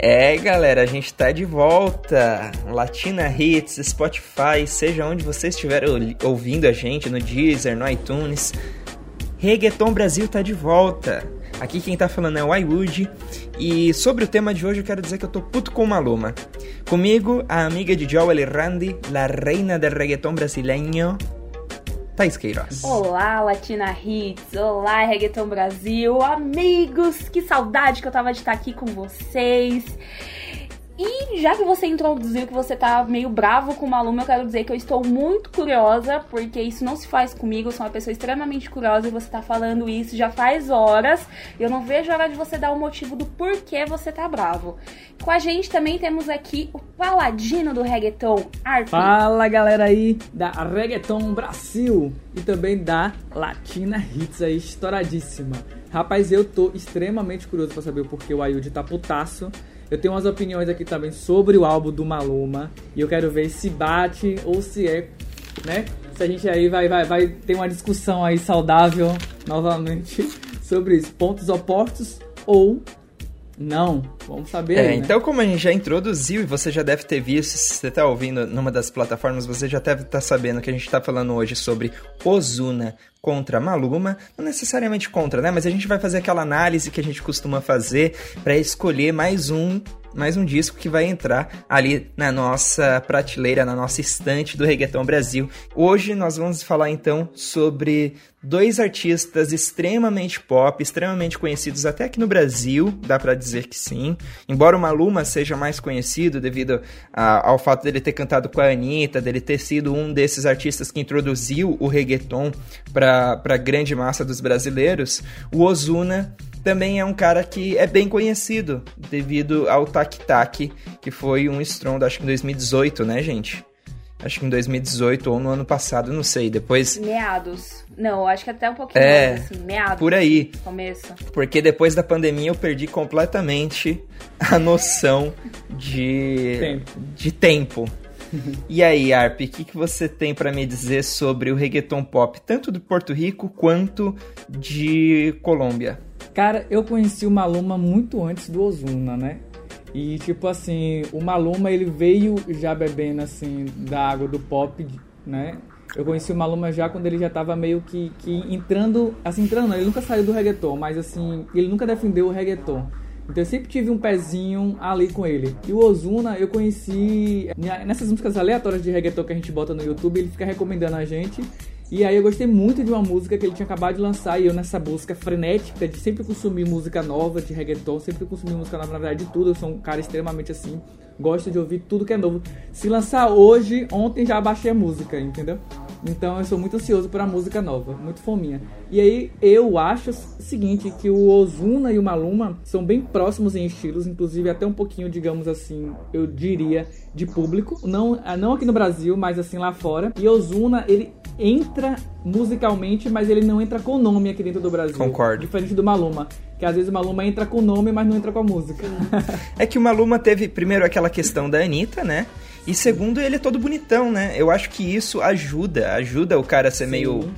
É, galera, a gente tá de volta. Latina Hits, Spotify, seja onde você estiver ouvindo a gente, no Deezer, no iTunes. Reggaeton Brasil tá de volta. Aqui quem tá falando é o iWood. E sobre o tema de hoje eu quero dizer que eu tô puto com Maluma. Comigo, a amiga de Joel Randy, la reina del reggaeton brasileño, Thaís Queiroz. Olá, Latina Hits. Olá, Reggaeton Brasil. Amigos, que saudade que eu tava de estar aqui com vocês. E já que você introduziu que você tá meio bravo com o Maluma, eu quero dizer que eu estou muito curiosa, porque isso não se faz comigo, eu sou uma pessoa extremamente curiosa e você tá falando isso já faz horas. Eu não vejo a hora de você dar o motivo do porquê você tá bravo. Com a gente também temos aqui o paladino do reggaeton, Arp. Fala galera aí da Reggaeton Brasil e também da Latina Hits aí, estouradíssima. Rapaz, eu tô extremamente curioso para saber o porquê o Ayud tá putaço. Eu tenho umas opiniões aqui também sobre o álbum do Maluma. E eu quero ver se bate ou se é, né? Se a gente aí vai, vai, vai ter uma discussão aí saudável novamente sobre isso. Pontos opostos ou não. Vamos saber. É, aí, né? então como a gente já introduziu e você já deve ter visto, se você está ouvindo numa das plataformas, você já deve estar tá sabendo que a gente está falando hoje sobre Ozuna contra Maluma, não necessariamente contra, né? Mas a gente vai fazer aquela análise que a gente costuma fazer para escolher mais um mais um disco que vai entrar ali na nossa prateleira, na nossa estante do Reggaeton Brasil. Hoje nós vamos falar então sobre dois artistas extremamente pop, extremamente conhecidos até aqui no Brasil, dá para dizer que sim. Embora o Maluma seja mais conhecido devido a, ao fato dele ter cantado com a Anitta, dele ter sido um desses artistas que introduziu o reggaeton para a grande massa dos brasileiros, o Ozuna também é um cara que é bem conhecido devido ao Tac Tac, que foi um estrondo, acho que em 2018, né, gente? Acho que em 2018 ou no ano passado, não sei. Depois. Meados. Não, acho que até um pouquinho é, mais, assim, meados. Por aí. Começo. Porque depois da pandemia eu perdi completamente a noção de tempo. De tempo. e aí, Arp, o que, que você tem para me dizer sobre o reggaeton pop, tanto do Porto Rico quanto de Colômbia? Cara, eu conheci o Maluma muito antes do Ozuna, né? E tipo assim, o Maluma ele veio já bebendo assim da água do pop, né? Eu conheci o Maluma já quando ele já tava meio que, que entrando, assim, entrando, ele nunca saiu do reggaeton, mas assim, ele nunca defendeu o reggaeton. Então eu sempre tive um pezinho ali com ele. E o Ozuna eu conheci nessas músicas aleatórias de reggaeton que a gente bota no YouTube, ele fica recomendando a gente. E aí eu gostei muito de uma música que ele tinha acabado de lançar e eu nessa busca frenética de sempre consumir música nova, de reggaeton, sempre consumir música nova, na verdade de tudo, eu sou um cara extremamente assim, gosto de ouvir tudo que é novo. Se lançar hoje, ontem já baixei a música, entendeu? Então eu sou muito ansioso por a música nova, muito fominha. E aí eu acho o seguinte, que o Ozuna e o Maluma são bem próximos em estilos, inclusive até um pouquinho, digamos assim, eu diria, de público. Não, não aqui no Brasil, mas assim lá fora. E Ozuna, ele entra musicalmente, mas ele não entra com o nome aqui dentro do Brasil. Concordo. Diferente do Maluma. Que às vezes o Maluma entra com o nome, mas não entra com a música. é que o Maluma teve, primeiro, aquela questão da Anitta, né? E segundo, ele é todo bonitão, né? Eu acho que isso ajuda, ajuda o cara a ser Sim. meio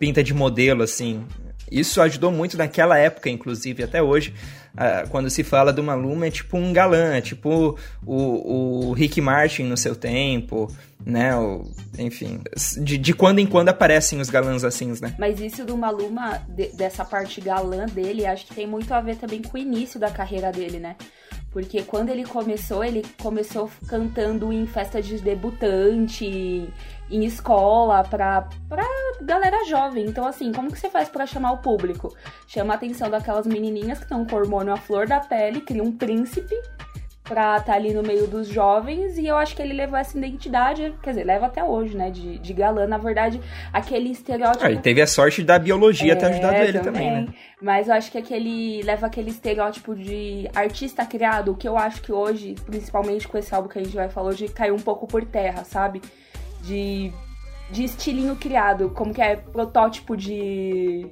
pinta de modelo, assim. Isso ajudou muito naquela época, inclusive, até hoje. Uh, quando se fala do Maluma, é tipo um galã, é tipo o, o Rick Martin no seu tempo, né? O, enfim, de, de quando em quando aparecem os galãs assim, né? Mas isso do Maluma, de, dessa parte galã dele, acho que tem muito a ver também com o início da carreira dele, né? Porque quando ele começou, ele começou cantando em festa de debutante, em escola, pra, pra galera jovem. Então, assim, como que você faz para chamar o público? Chama a atenção daquelas menininhas que estão com hormônio à flor da pele, cria um príncipe pra estar tá ali no meio dos jovens e eu acho que ele levou essa identidade, quer dizer, leva até hoje, né, de, de galã, na verdade, aquele estereótipo... Ah, ele teve a sorte da biologia é, ter ajudado ele também, também, né? Mas eu acho que aquele, leva aquele estereótipo de artista criado, que eu acho que hoje, principalmente com esse álbum que a gente vai falar hoje, caiu um pouco por terra, sabe? De, de estilinho criado, como que é protótipo de,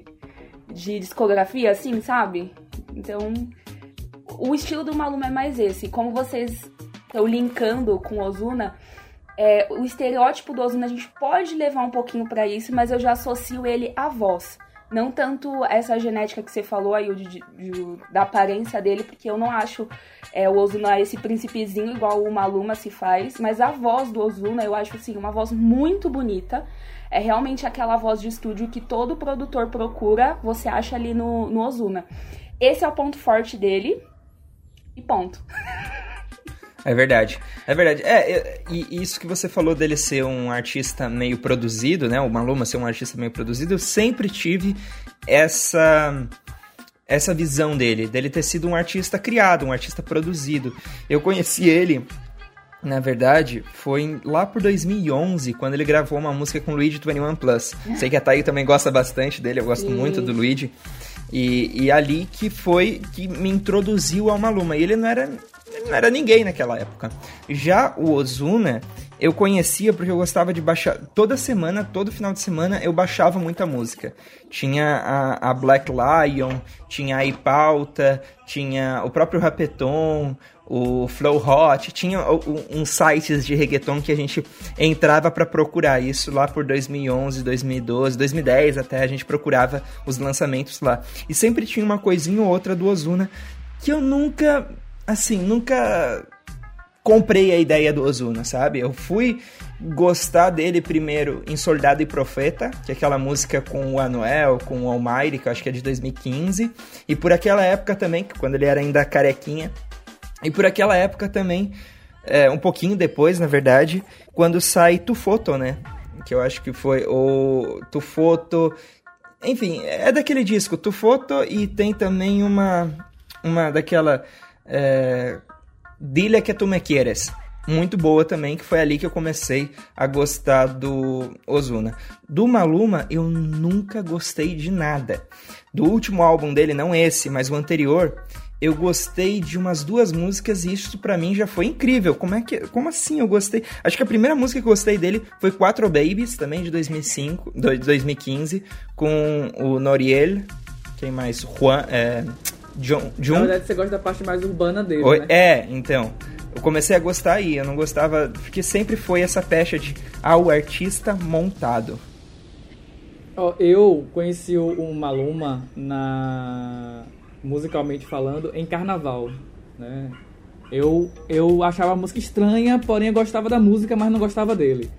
de discografia, assim, sabe? Então o estilo do Maluma é mais esse. Como vocês estão linkando com o Ozuna, é, o estereótipo do Ozuna a gente pode levar um pouquinho para isso, mas eu já associo ele à voz. Não tanto essa genética que você falou aí, de, de, de, da aparência dele, porque eu não acho é, o Ozuna esse principezinho igual o Maluma se faz, mas a voz do Ozuna eu acho assim, uma voz muito bonita. É realmente aquela voz de estúdio que todo produtor procura, você acha ali no, no Ozuna. Esse é o ponto forte dele. E ponto. É verdade. É verdade. É, e isso que você falou dele ser um artista meio produzido, né? O Maluma ser um artista meio produzido, eu sempre tive essa essa visão dele, dele ter sido um artista criado, um artista produzido. Eu conheci ele, na verdade, foi lá por 2011, quando ele gravou uma música com o Luigi 21 Plus. Sei que a Thaí também gosta bastante dele, eu gosto Sim. muito do Luigi. E, e ali que foi que me introduziu ao Maluma. E ele não era ele não era ninguém naquela época. Já o Ozuna, eu conhecia porque eu gostava de baixar. Toda semana, todo final de semana, eu baixava muita música. Tinha a, a Black Lion, tinha a Ipauta, tinha o próprio Rapeton, o Flow Hot, tinha uns sites de reggaeton que a gente entrava para procurar isso lá por 2011, 2012, 2010 até a gente procurava os lançamentos lá. E sempre tinha uma coisinha ou outra do Ozuna que eu nunca assim, nunca comprei a ideia do Ozuna, sabe? Eu fui gostar dele primeiro em Soldado e Profeta, que é aquela música com o Anuel, com o Almighty, que eu acho que é de 2015, e por aquela época também, quando ele era ainda carequinha, e por aquela época também, é, um pouquinho depois, na verdade, quando sai Tu Foto, né? Que eu acho que foi o Tu Foto... Enfim, é daquele disco, Tu Foto, e tem também uma, uma daquela é, Dile que tu me quieres. Muito boa também, que foi ali que eu comecei a gostar do Ozuna. Do Maluma, eu nunca gostei de nada. Do último álbum dele, não esse, mas o anterior, eu gostei de umas duas músicas e isso para mim já foi incrível. Como é que, como assim eu gostei? Acho que a primeira música que eu gostei dele foi Quatro Babies, também de 2005, 2015, com o Noriel, quem mais? Juan, é, John, John... Na verdade, você gosta da parte mais urbana dele, Oi, né? É, então. Eu comecei a gostar aí, eu não gostava... Porque sempre foi essa pecha de... Ah, o artista montado. Oh, eu conheci o Maluma na... Musicalmente falando, em carnaval, né? Eu, eu achava a música estranha, porém eu gostava da música, mas não gostava dele.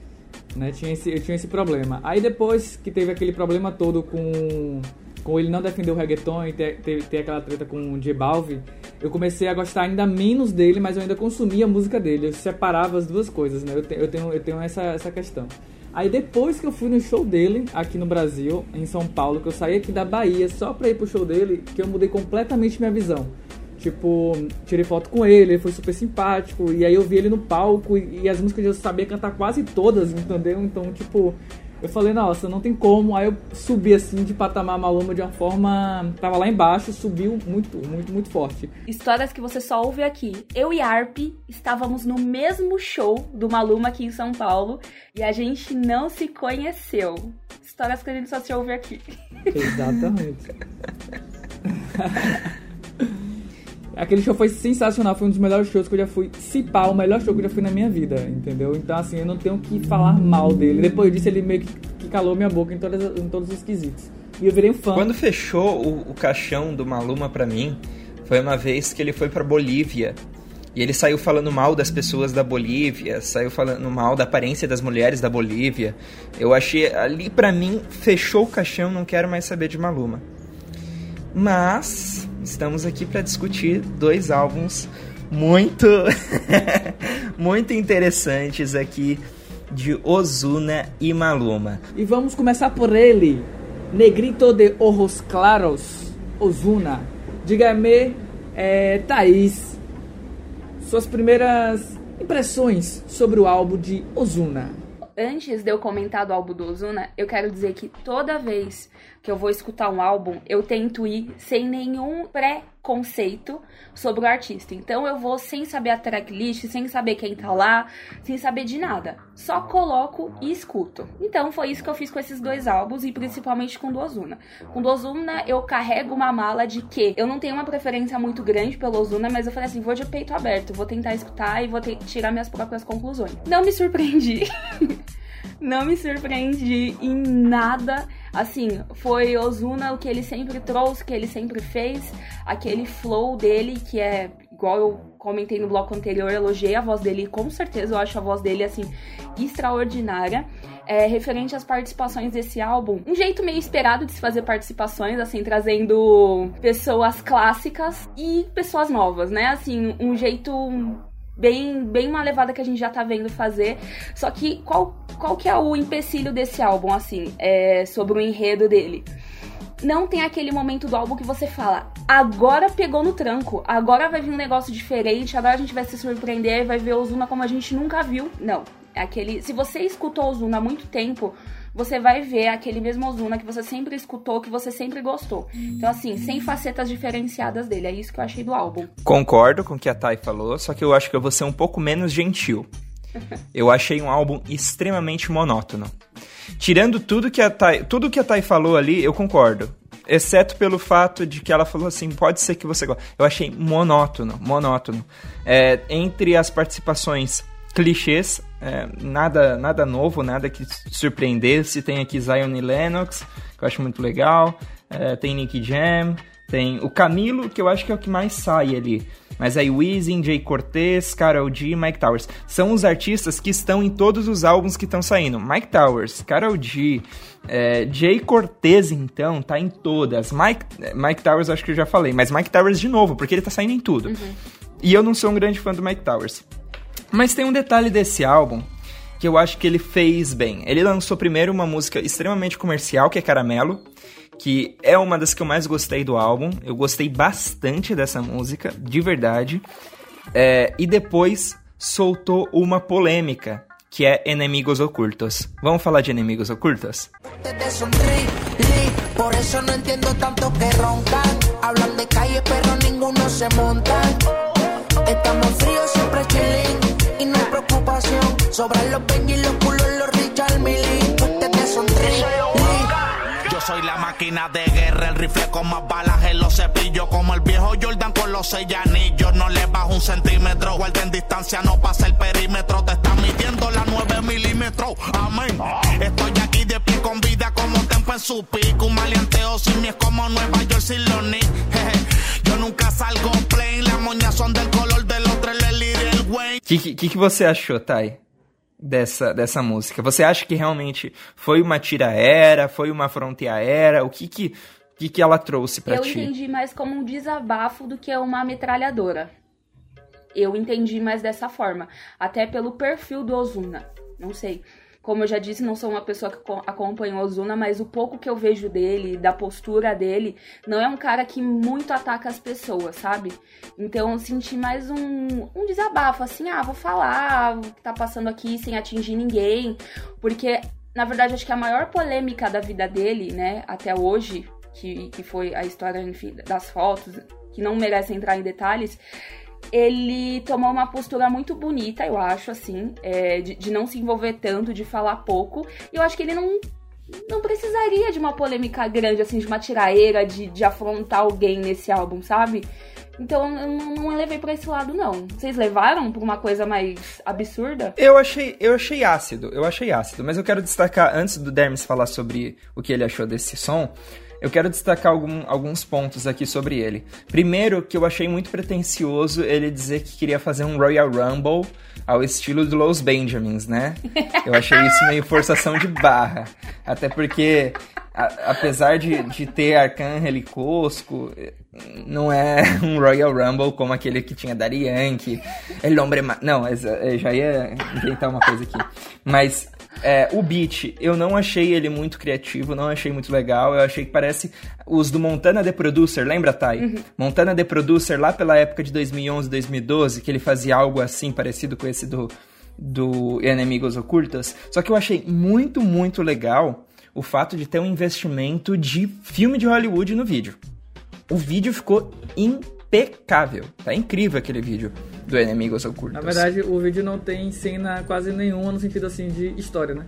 Né? Tinha esse, eu tinha esse problema. Aí depois que teve aquele problema todo com com ele não defender o reggaeton e ter, ter, ter aquela treta com o J Balvin, eu comecei a gostar ainda menos dele, mas eu ainda consumia a música dele. Eu separava as duas coisas, né? Eu, te, eu tenho, eu tenho essa, essa questão. Aí depois que eu fui no show dele, aqui no Brasil, em São Paulo, que eu saí aqui da Bahia só pra ir pro show dele, que eu mudei completamente minha visão. Tipo, tirei foto com ele, ele foi super simpático, e aí eu vi ele no palco, e, e as músicas eu sabia cantar quase todas, entendeu? Então, tipo, eu falei, nossa, não tem como. Aí eu subi assim de patamar Maluma de uma forma. Tava lá embaixo, subiu muito, muito, muito forte. Histórias que você só ouve aqui. Eu e Arp estávamos no mesmo show do Maluma aqui em São Paulo e a gente não se conheceu. Histórias que a gente só se ouve aqui. Exatamente. Aquele show foi sensacional, foi um dos melhores shows que eu já fui. Se pá, o melhor show que eu já fui na minha vida, entendeu? Então, assim, eu não tenho que falar mal dele. Depois disso, ele meio que calou minha boca em, todas, em todos os quesitos. E eu virei um fã. Quando fechou o, o caixão do Maluma pra mim, foi uma vez que ele foi pra Bolívia. E ele saiu falando mal das pessoas da Bolívia, saiu falando mal da aparência das mulheres da Bolívia. Eu achei ali para mim fechou o caixão, não quero mais saber de Maluma. Mas estamos aqui para discutir dois álbuns muito muito interessantes aqui de Ozuna e Maluma. E vamos começar por ele, Negrito de Ojos Claros, Ozuna. Diga-me, é, Thaís, suas primeiras impressões sobre o álbum de Ozuna. Antes de eu comentar do álbum do Ozuna, eu quero dizer que toda vez que eu vou escutar um álbum, eu tento ir sem nenhum pré-conceito sobre o artista. Então eu vou sem saber a tracklist, sem saber quem tá lá, sem saber de nada. Só coloco e escuto. Então foi isso que eu fiz com esses dois álbuns e principalmente com do Ozuna. Com do Ozuna eu carrego uma mala de que eu não tenho uma preferência muito grande pelo Ozuna, mas eu falei assim, vou de peito aberto, vou tentar escutar e vou tirar minhas próprias conclusões. Não me surpreendi. não me surpreendi em nada Assim, foi Ozuna o que ele sempre trouxe, que ele sempre fez, aquele flow dele que é igual eu comentei no bloco anterior, elogiei a voz dele, com certeza eu acho a voz dele assim extraordinária. É, referente às participações desse álbum, um jeito meio esperado de se fazer participações, assim, trazendo pessoas clássicas e pessoas novas, né? Assim, um jeito bem, bem uma levada que a gente já tá vendo fazer. Só que qual, qual que é o empecilho desse álbum, assim, é, sobre o enredo dele? Não tem aquele momento do álbum que você fala, agora pegou no tranco, agora vai vir um negócio diferente, agora a gente vai se surpreender, vai ver o Ozuna como a gente nunca viu. Não. É aquele. Se você escutou o Ozuna há muito tempo, você vai ver aquele mesmo Ozuna que você sempre escutou, que você sempre gostou. Então, assim, sem facetas diferenciadas dele. É isso que eu achei do álbum. Concordo com o que a Thay falou, só que eu acho que eu vou ser um pouco menos gentil. Eu achei um álbum extremamente monótono. Tirando tudo que a Thay, tudo que a Thay falou ali, eu concordo. Exceto pelo fato de que ela falou assim, pode ser que você goste. Eu achei monótono, monótono. É, entre as participações clichês, é, nada, nada novo, nada que surpreendesse. Tem aqui Zion e Lennox, que eu acho muito legal. É, tem Nicky Jam, tem o Camilo, que eu acho que é o que mais sai ali. Mas aí Weezing, Jay Cortez, Karol G, Mike Towers. São os artistas que estão em todos os álbuns que estão saindo. Mike Towers, Karol G, é, Jay Cortez, então, tá em todas. Mike, Mike Towers, acho que eu já falei. Mas Mike Towers de novo, porque ele tá saindo em tudo. Uhum. E eu não sou um grande fã do Mike Towers. Mas tem um detalhe desse álbum que eu acho que ele fez bem. Ele lançou primeiro uma música extremamente comercial, que é Caramelo, que é uma das que eu mais gostei do álbum. Eu gostei bastante dessa música, de verdade. É, e depois soltou uma polêmica, que é Enemigos Ocultos. Vamos falar de Enemigos Ocultos? Estamos siempre chilling. Sobran los Benji, los culos, los Richard Mille. Ustedes son tres. Yo soy la máquina de guerra, el rifle con más balas en los cepillos. Como el viejo Jordan con los seis anillos. No le bajo un centímetro. Guarden distancia, no pasa el perímetro. Te están midiendo la 9 milímetros. Amén. Estoy aquí de pie con vida como tempo en su pico. Un maleanteo sin mí es como Nueva York sin los Yo nunca salgo plain. Las moñas son del color O que, que, que você achou, Thay? dessa, dessa música? Você acha que realmente foi uma tira-era, foi uma fronteira? O que que, que, que ela trouxe para ti? Eu entendi mais como um desabafo do que uma metralhadora. Eu entendi mais dessa forma. Até pelo perfil do Ozuna. Não sei. Como eu já disse, não sou uma pessoa que acompanha o Ozuna, mas o pouco que eu vejo dele, da postura dele, não é um cara que muito ataca as pessoas, sabe? Então eu senti mais um, um desabafo, assim, ah, vou falar o que tá passando aqui sem atingir ninguém. Porque, na verdade, acho que a maior polêmica da vida dele, né, até hoje, que, que foi a história, enfim, das fotos, que não merece entrar em detalhes, ele tomou uma postura muito bonita, eu acho, assim, é, de, de, não se envolver tanto, de falar pouco. E eu acho que ele não, não precisaria de uma polêmica grande, assim, de uma tiraeira, de, de afrontar alguém nesse álbum, sabe? Então eu não, não levei pra esse lado, não. Vocês levaram pra uma coisa mais absurda? Eu achei, eu achei ácido, eu achei ácido, mas eu quero destacar, antes do Dermis falar sobre o que ele achou desse som, eu quero destacar algum, alguns pontos aqui sobre ele. Primeiro, que eu achei muito pretencioso ele dizer que queria fazer um Royal Rumble ao estilo do Los Benjamins, né? Eu achei isso meio forçação de barra. Até porque, a, apesar de, de ter Arcangel e Cosco, não é um Royal Rumble como aquele que tinha Daddy Yankee, El Hombre... Ma... Não, eu já ia inventar uma coisa aqui. Mas é, o beat, eu não achei ele muito criativo, não achei muito legal. Eu achei que parece os do Montana The Producer, lembra, Thay? Uhum. Montana The Producer, lá pela época de 2011, 2012, que ele fazia algo assim, parecido com esse do, do Enemigos Ocultos. Só que eu achei muito, muito legal o fato de ter um investimento de filme de Hollywood no vídeo. O vídeo ficou impecável. Tá incrível aquele vídeo do Enemigos Ocultos. Na verdade, o vídeo não tem cena quase nenhuma no sentido assim de história, né?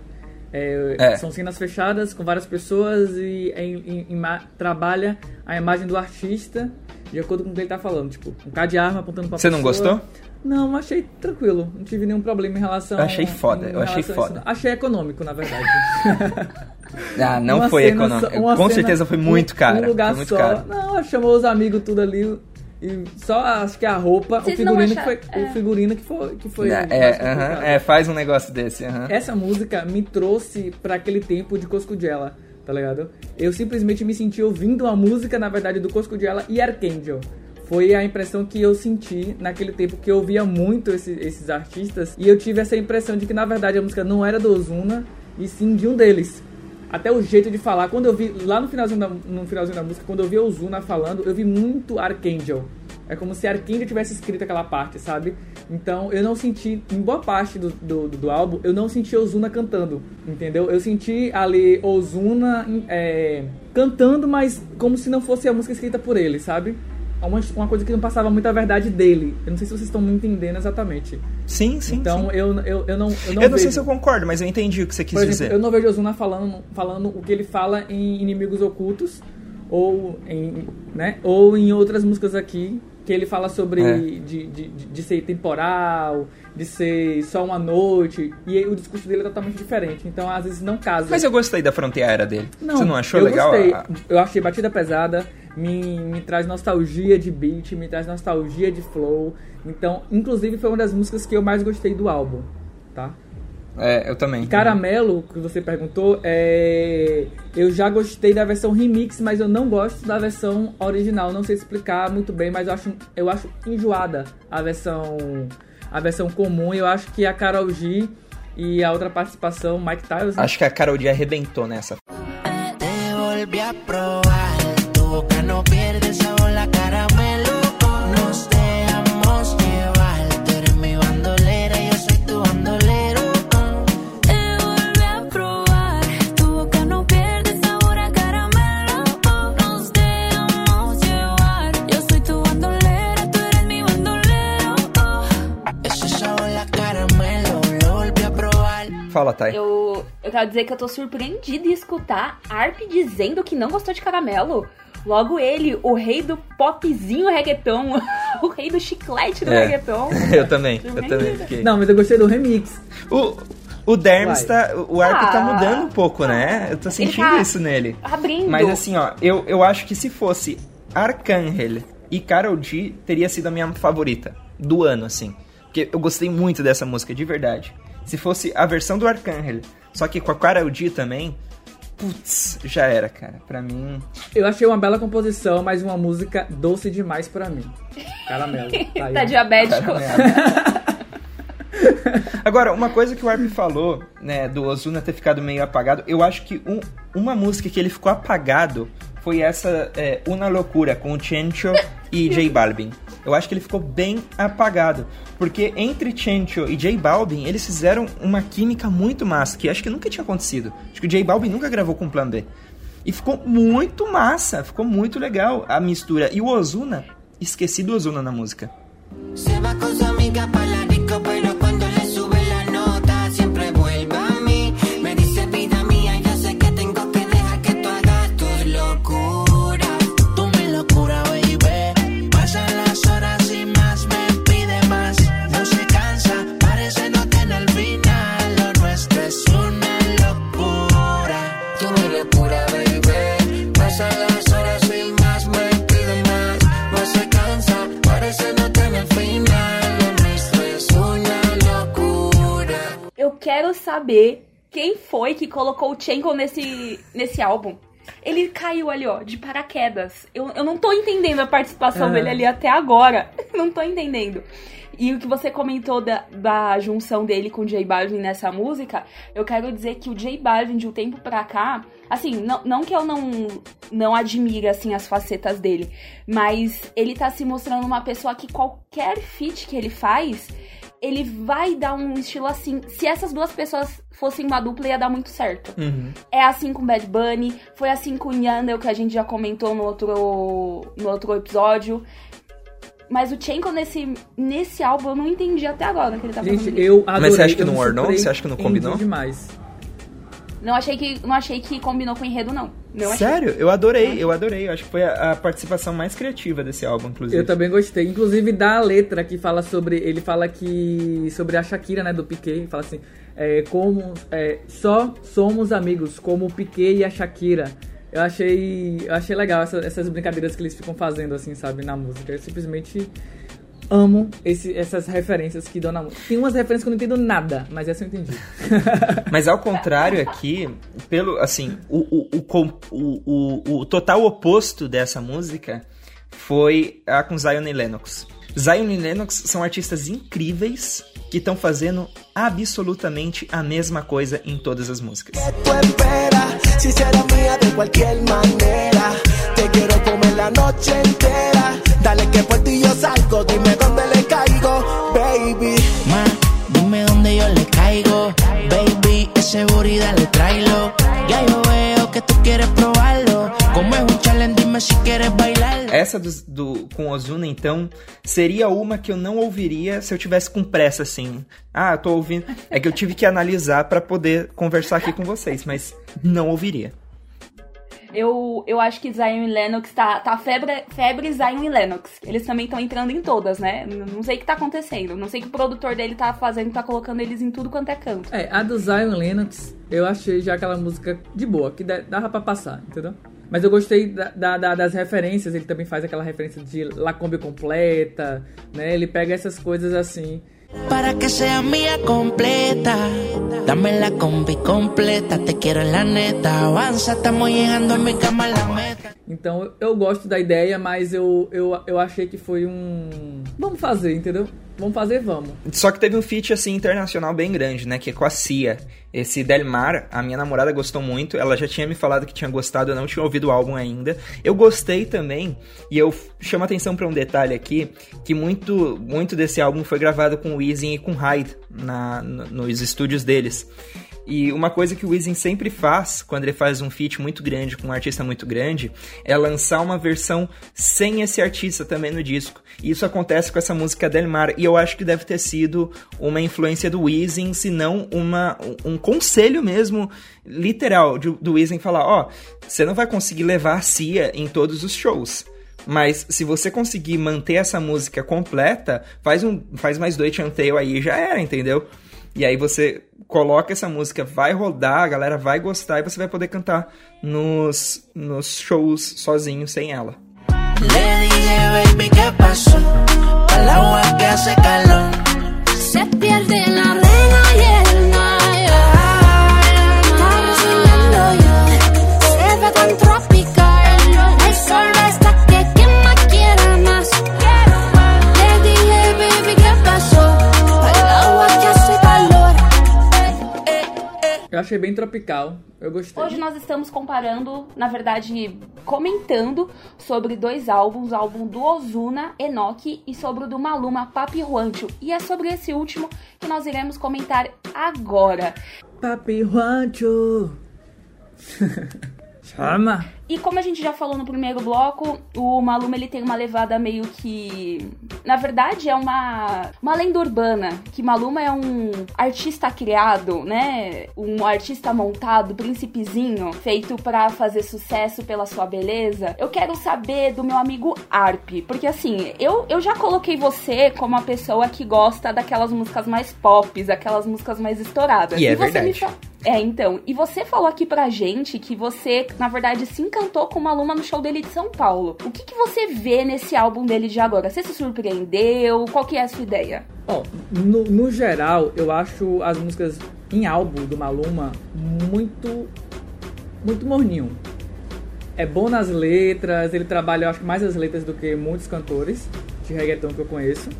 É, é. São cenas fechadas com várias pessoas e em, em, em, trabalha a imagem do artista de acordo com o que ele tá falando. Tipo, um cara de arma apontando pra Você pessoa. Você não gostou? Não, achei tranquilo. Não tive nenhum problema em relação. Eu achei foda, eu achei foda. Achei econômico, na verdade. Ah, não uma foi econômico. Com cena, certeza foi muito caro. Um lugar só. Caro. Não, chamou os amigos tudo ali. E só acho que a roupa, Vocês o figurino, que foi, é. o figurino que foi. Que foi é, é, uh -huh, é, faz um negócio desse. Uh -huh. Essa música me trouxe para aquele tempo de Coscudella, tá ligado? Eu simplesmente me senti ouvindo a música, na verdade, do Coscudella e Archangel foi a impressão que eu senti naquele tempo que eu ouvia muito esse, esses artistas e eu tive essa impressão de que na verdade a música não era do Ozuna e sim de um deles. Até o jeito de falar, quando eu vi lá no finalzinho da, no finalzinho da música, quando eu vi Ozuna falando, eu vi muito Archangel. É como se Archangel tivesse escrito aquela parte, sabe? Então eu não senti, em boa parte do, do, do álbum, eu não senti Ozuna cantando, entendeu? Eu senti ali Ozuna é, cantando, mas como se não fosse a música escrita por ele, sabe? Uma, uma coisa que não passava muita verdade dele. Eu não sei se vocês estão me entendendo exatamente. Sim, sim. Então sim. Eu, eu, eu não. Eu não, eu não vejo... sei se eu concordo, mas eu entendi o que você quis exemplo, dizer. Eu não vejo Ozuna falando, falando o que ele fala em Inimigos Ocultos ou em, né, ou em outras músicas aqui que ele fala sobre é. de, de, de, ser temporal, de ser só uma noite, e o discurso dele é totalmente diferente. Então, às vezes, não casa. Mas eu gostei da fronteira dele. Não, Você não achou eu legal? Gostei. Eu achei batida pesada, me, me traz nostalgia de beat, me traz nostalgia de flow. Então, inclusive, foi uma das músicas que eu mais gostei do álbum, tá? É, eu também. Caramelo, que você perguntou, é... eu já gostei da versão remix, mas eu não gosto da versão original. Não sei explicar muito bem, mas eu acho, eu acho enjoada a versão, a versão comum. Eu acho que a Carol G e a outra participação, Mike Tyson. Acho que a Carol G arrebentou nessa. Thay. Eu, eu quero dizer que eu tô surpreendida em escutar Arp dizendo que não gostou de caramelo. Logo ele, o rei do popzinho reggaeton, o rei do chiclete do é. reggaeton. eu também, eu também fiquei. Não, mas eu gostei do remix. O, o Derms tá. O Arp tá ah, tá mudando um pouco, né? Eu tô sentindo tá isso nele. Abrindo. Mas assim, ó, eu, eu acho que se fosse Arcangel e Karol G, teria sido a minha favorita do ano, assim. Porque eu gostei muito dessa música, de verdade. Se fosse a versão do Arcangel, só que com a G também, putz, já era, cara. Pra mim. Eu achei uma bela composição, mas uma música doce demais pra mim. Caramelo. Tá, tá diabético. Agora, uma coisa que o Arp falou, né, do Ozuna ter ficado meio apagado, eu acho que um, uma música que ele ficou apagado foi essa é, Una Loucura com o Chencho e J Balvin. Eu acho que ele ficou bem apagado. Porque entre Chencho e J Balvin, eles fizeram uma química muito massa, que acho que nunca tinha acontecido. Acho que o J Balvin nunca gravou com o Plan B. E ficou muito massa, ficou muito legal a mistura. E o Ozuna, esqueci do Ozuna na música. Se va com sua amiga saber quem foi que colocou o Chenko nesse, nesse álbum. Ele caiu ali, ó, de paraquedas. Eu, eu não tô entendendo a participação dele ali até agora. não tô entendendo. E o que você comentou da, da junção dele com o J Balvin nessa música, eu quero dizer que o J Balvin, de um tempo pra cá, assim, não, não que eu não, não admire, assim, as facetas dele, mas ele tá se mostrando uma pessoa que qualquer feat que ele faz, ele vai dar um estilo assim. Se essas duas pessoas fossem uma dupla, ia dar muito certo. Uhum. É assim com Bad Bunny, foi assim com Yandel, que a gente já comentou no outro, no outro episódio. Mas o Chenko nesse, nesse álbum eu não entendi até agora que ele tá Gente, falando. eu adorei. Mas você acha que não ornou? Você acha que não combinou? demais. Não achei que, não achei que combinou com o enredo, não. Não Sério? Achei... Eu adorei, eu adorei. Eu acho que foi a, a, participação mais criativa desse álbum, inclusive. Eu também gostei. Inclusive da letra que fala sobre. Ele fala que. sobre a Shakira, né, do Piquet. Fala assim. É, como. É, só somos amigos, como o Piquet e a Shakira. Eu achei. Eu achei legal essa, essas brincadeiras que eles ficam fazendo, assim, sabe, na música. Eu simplesmente amo esse, essas referências que dão na música. Tem umas referências que eu não entendo nada, mas essa eu entendi. mas ao contrário aqui, pelo assim, o, o, o, o, o total oposto dessa música foi a com Zion e Lennox. Zion e Lennox são artistas incríveis que estão fazendo absolutamente a mesma coisa em todas as músicas. Dale que por ti yo salgo, dime dónde le caigo, baby. Ma, dime dónde yo le caigo, baby. Ese seguridad le traigo. Ya yo veo que tú quieres probarlo. Como es un challenge, dime si quieres bailar. Essa do, do, com Ozuna, então, seria uma que eu não ouviria se eu tivesse com pressa, assim. Ah, eu tô ouvindo. É que eu tive que analisar para poder conversar aqui com vocês, mas não ouviria eu, eu acho que Zion e Lennox tá, tá febre, febre Zion e Lennox. Eles também estão entrando em todas, né? Não sei o que tá acontecendo. Não sei o que o produtor dele tá fazendo, tá colocando eles em tudo quanto é canto. É, a do Zion e Lennox, eu achei já aquela música de boa, que dava pra passar, entendeu? Mas eu gostei da, da, das referências, ele também faz aquela referência de Lacombe completa, né? Ele pega essas coisas assim Para que sea mía completa. Combi completa. Te quiero en la neta. Avanza, estamos llegando a mi cama la meta. Então eu gosto da ideia, mas eu, eu, eu achei que foi um. Vamos fazer, entendeu? Vamos fazer, vamos. Só que teve um feat, assim, internacional bem grande, né? Que é com a Cia. Esse Delmar, a minha namorada gostou muito. Ela já tinha me falado que tinha gostado, eu não tinha ouvido o álbum ainda. Eu gostei também, e eu chamo atenção para um detalhe aqui, que muito, muito desse álbum foi gravado com o Weezy e com Hyde, na, nos estúdios deles. E uma coisa que o Weezy sempre faz, quando ele faz um feat muito grande com um artista muito grande, é lançar uma versão sem esse artista também no disco. E isso acontece com essa música Del Mar, e eu acho que deve ter sido uma influência do Weezy, se não uma, um conselho mesmo, literal, do Weezy falar, ó, oh, você não vai conseguir levar a Cia em todos os shows. Mas se você conseguir manter essa música completa, faz, um, faz mais dois chanteio aí já era, entendeu? E aí você coloca essa música, vai rodar, a galera vai gostar e você vai poder cantar nos, nos shows sozinho, sem ela. Eu achei bem tropical. Eu gostei. Hoje nós estamos comparando, na verdade, comentando sobre dois álbuns, o álbum do Ozuna, Enoch, e sobre o do Maluma, Papi Juancho. E é sobre esse último que nós iremos comentar agora. Papi Juancho. Chama. E como a gente já falou no primeiro bloco, o Maluma ele tem uma levada meio que, na verdade, é uma uma lenda urbana, que Maluma é um artista criado, né? Um artista montado, príncipezinho, feito para fazer sucesso pela sua beleza. Eu quero saber do meu amigo Arp, porque assim, eu, eu já coloquei você como uma pessoa que gosta daquelas músicas mais pop, aquelas músicas mais estouradas. E, é verdade. É, então. E você falou aqui pra gente que você, na verdade, se encantou com uma aluna no show dele de São Paulo. O que, que você vê nesse álbum dele de agora? Você se surpreendeu? Qual que é a sua ideia? Oh, no, no geral, eu acho as músicas em álbum do Maluma muito. muito morninho. É bom nas letras, ele trabalha, eu acho, mais as letras do que muitos cantores de reggaeton que eu conheço.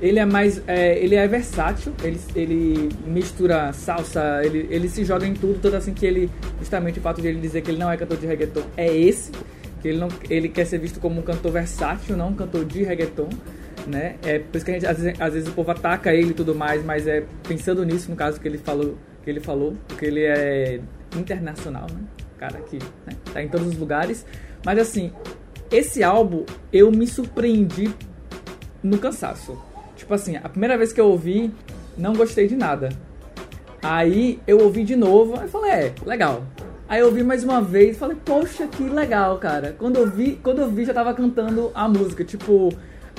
Ele é mais. É, ele é versátil, ele, ele mistura salsa, ele, ele se joga em tudo, tanto assim que ele. Justamente o fato de ele dizer que ele não é cantor de reggaeton é esse. Que ele, não, ele quer ser visto como um cantor versátil, não um cantor de reggaeton. Né? É por isso que a gente, às vezes, às vezes o povo ataca ele e tudo mais, mas é pensando nisso, no caso que ele falou, que ele falou, porque ele é internacional, né? Cara que né? tá em todos os lugares. Mas assim, esse álbum eu me surpreendi no cansaço. Tipo assim, a primeira vez que eu ouvi, não gostei de nada. Aí eu ouvi de novo e falei, é, legal. Aí eu vi mais uma vez e falei, poxa, que legal, cara. Quando eu vi, quando eu vi, já tava cantando a música. Tipo,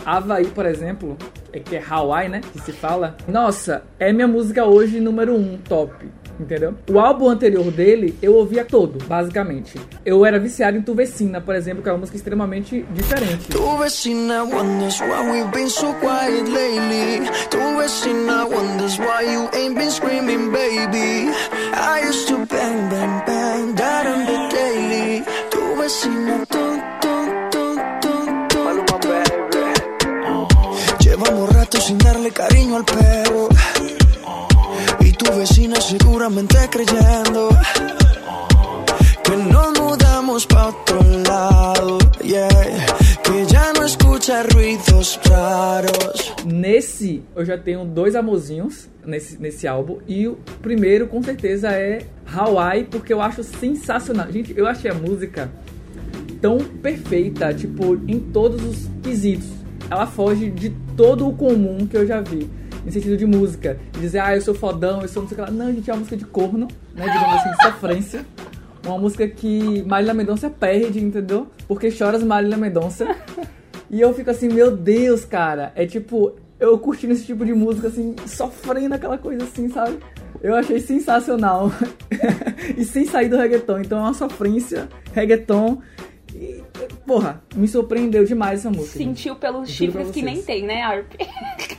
Havaí, por exemplo, é que é Hawaii, né? Que se fala. Nossa, é minha música hoje número um, top. Entendeu? O álbum anterior dele, eu ouvia todo, basicamente. Eu era viciado em Tu Vecina, por exemplo, que é uma música extremamente diferente. Tu vecina wonders why we've been so quiet lately. Tu vecina wonders why you ain't been screaming, baby. Creyendo que nos mudamos pa' outro lado, yeah. Que já não escuta ruídos raros. Nesse, eu já tenho dois amorzinhos nesse, nesse álbum. E o primeiro, com certeza, é Hawaii, porque eu acho sensacional. Gente, eu achei a música tão perfeita, tipo, em todos os quesitos. Ela foge de todo o comum que eu já vi no sentido de música. De dizer, ah, eu sou fodão, eu sou não sei o que lá. Não, gente, é uma música de corno, né? Digamos assim, de sofrência. Uma música que Marília Mendonça perde, entendeu? Porque choras Marília Mendonça. E eu fico assim, meu Deus, cara. É tipo, eu curtindo esse tipo de música, assim, sofrendo aquela coisa assim, sabe? Eu achei sensacional. e sem sair do reggaeton. Então é uma sofrência, reggaeton. E, porra, me surpreendeu demais essa música. Sentiu pelos chifres que nem tem, né, Arp?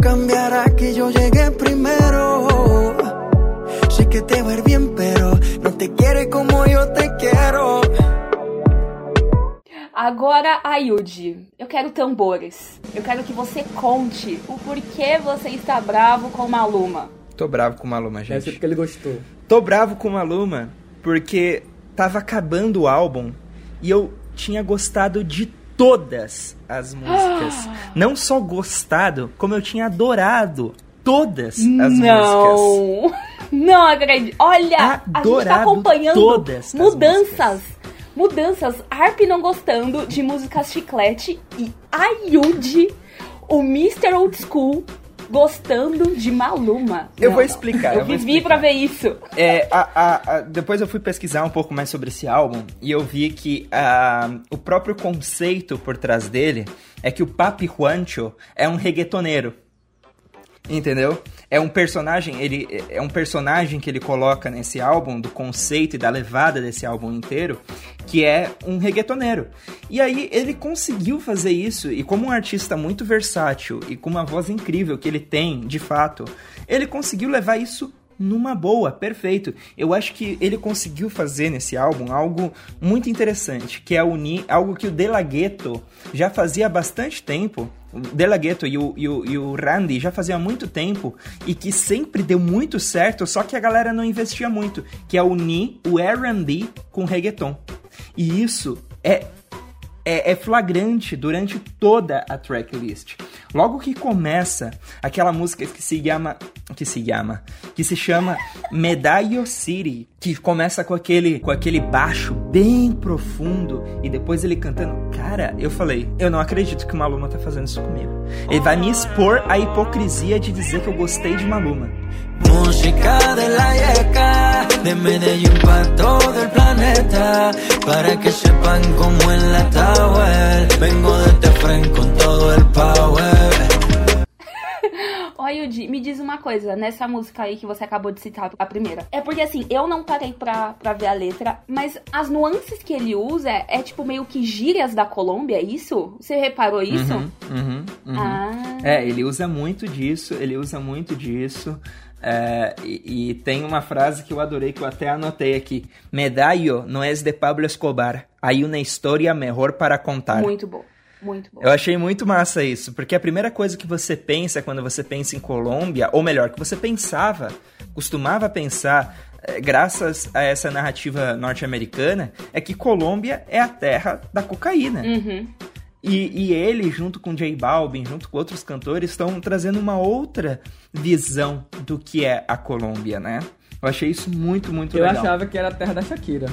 cambiará que yo llegué primero. Sé que te va a ir bien, pero no te quiere como yo te quiero. Agora, Ayudi, eu quero tambores. Eu quero que você conte o porquê você está bravo com Maluma. Tô bravo com Maluma, gente. Deve ser porque ele gostou. Tô bravo com Maluma porque tava acabando o álbum e eu tinha gostado de todas as músicas. Não só gostado, como eu tinha adorado todas as não. músicas. Não acredito. Olha, adorado a gente tá acompanhando todas mudanças. Mudanças. Harp não gostando de músicas chiclete e Ayude, o Mr. Old School, gostando de Maluma. Eu não, vou explicar. Eu, eu vivi explicar. pra ver isso. É, a, a, a, depois eu fui pesquisar um pouco mais sobre esse álbum e eu vi que o próprio conceito por trás dele é que o Papi Juancho é um reggaetoneiro. Entendeu? É um personagem, ele é um personagem que ele coloca nesse álbum, do conceito e da levada desse álbum inteiro, que é um reggaetoneiro. E aí ele conseguiu fazer isso, e como um artista muito versátil e com uma voz incrível que ele tem, de fato, ele conseguiu levar isso numa boa, perfeito. Eu acho que ele conseguiu fazer nesse álbum algo muito interessante, que é unir algo que o De La Ghetto já fazia há bastante tempo. De La Ghetto e o, e, o, e o Randy já fazia muito tempo e que sempre deu muito certo, só que a galera não investia muito, que é unir o R&B com o reggaeton. E isso é é, é, flagrante durante toda a tracklist. Logo que começa aquela música que se chama que se chama que se chama Medallo City, que começa com aquele com aquele baixo bem profundo e depois ele cantando. Cara, eu falei, eu não acredito que o Maluma tá fazendo isso comigo. Ele vai me expor a hipocrisia de dizer que eu gostei de Maluma. Música de la yeca, de Medellín para todo el planeta, para que sepan cómo en la tower, vengo de frente con todo el power. Oi, Yudi, me diz uma coisa, nessa música aí que você acabou de citar, a primeira. É porque assim, eu não parei pra, pra ver a letra, mas as nuances que ele usa é, é tipo meio que gírias da Colômbia, é isso? Você reparou isso? Uhum, uhum, uhum. Ah. É, ele usa muito disso, ele usa muito disso. É, e, e, tem uma frase que eu adorei, que eu até anotei aqui. Medallo não é de Pablo Escobar. Hay uma história melhor para contar. Muito bom. Muito bom. Eu achei muito massa isso, porque a primeira coisa que você pensa quando você pensa em Colômbia, ou melhor, que você pensava, costumava pensar, eh, graças a essa narrativa norte-americana, é que Colômbia é a terra da cocaína. Uhum. E, e, ele, junto com J Balvin, junto com outros cantores, estão trazendo uma outra visão do que é a Colômbia, né? Eu achei isso muito, muito Eu legal. Eu achava que era a terra da Shakira.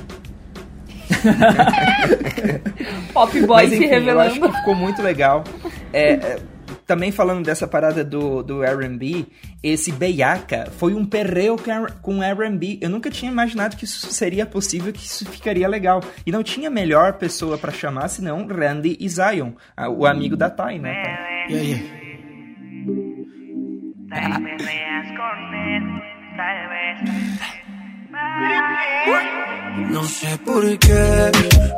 Pop Boy Mas, enfim, se revelando. Eu acho que ficou muito legal. É, é, também falando dessa parada do, do R&B, esse Beiaca foi um perreo com R&B. Eu nunca tinha imaginado que isso seria possível, que isso ficaria legal. E não tinha melhor pessoa para chamar senão Randy e Zion, o amigo da Thay, né? Thay? Yeah, yeah. No sé por qué,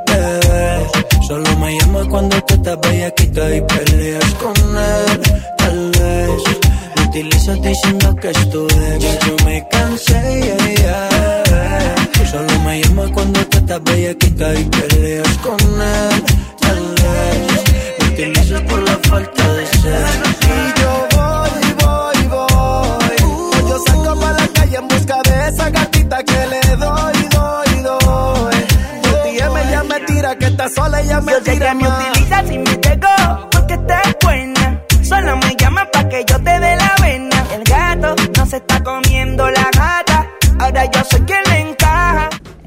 bebé. Solo me llamas cuando tú estás bellaquita y peleas con él. Tal vez lo utilizas diciendo que es tu ex. Yo me cansé, yeah, yeah. Solo me llamas cuando tú estás bellaquita y peleas con él. Tal vez lo utilizas por la falta de sexo. Y yo voy, voy, voy. Yo salgo para la calle en busca de esa gatita que le doy, doy, doy. Yo ti me ya me tira que está sola ella me yo sé tira que me utilizas y me llegó porque estás buena. Solo me llama pa' que yo te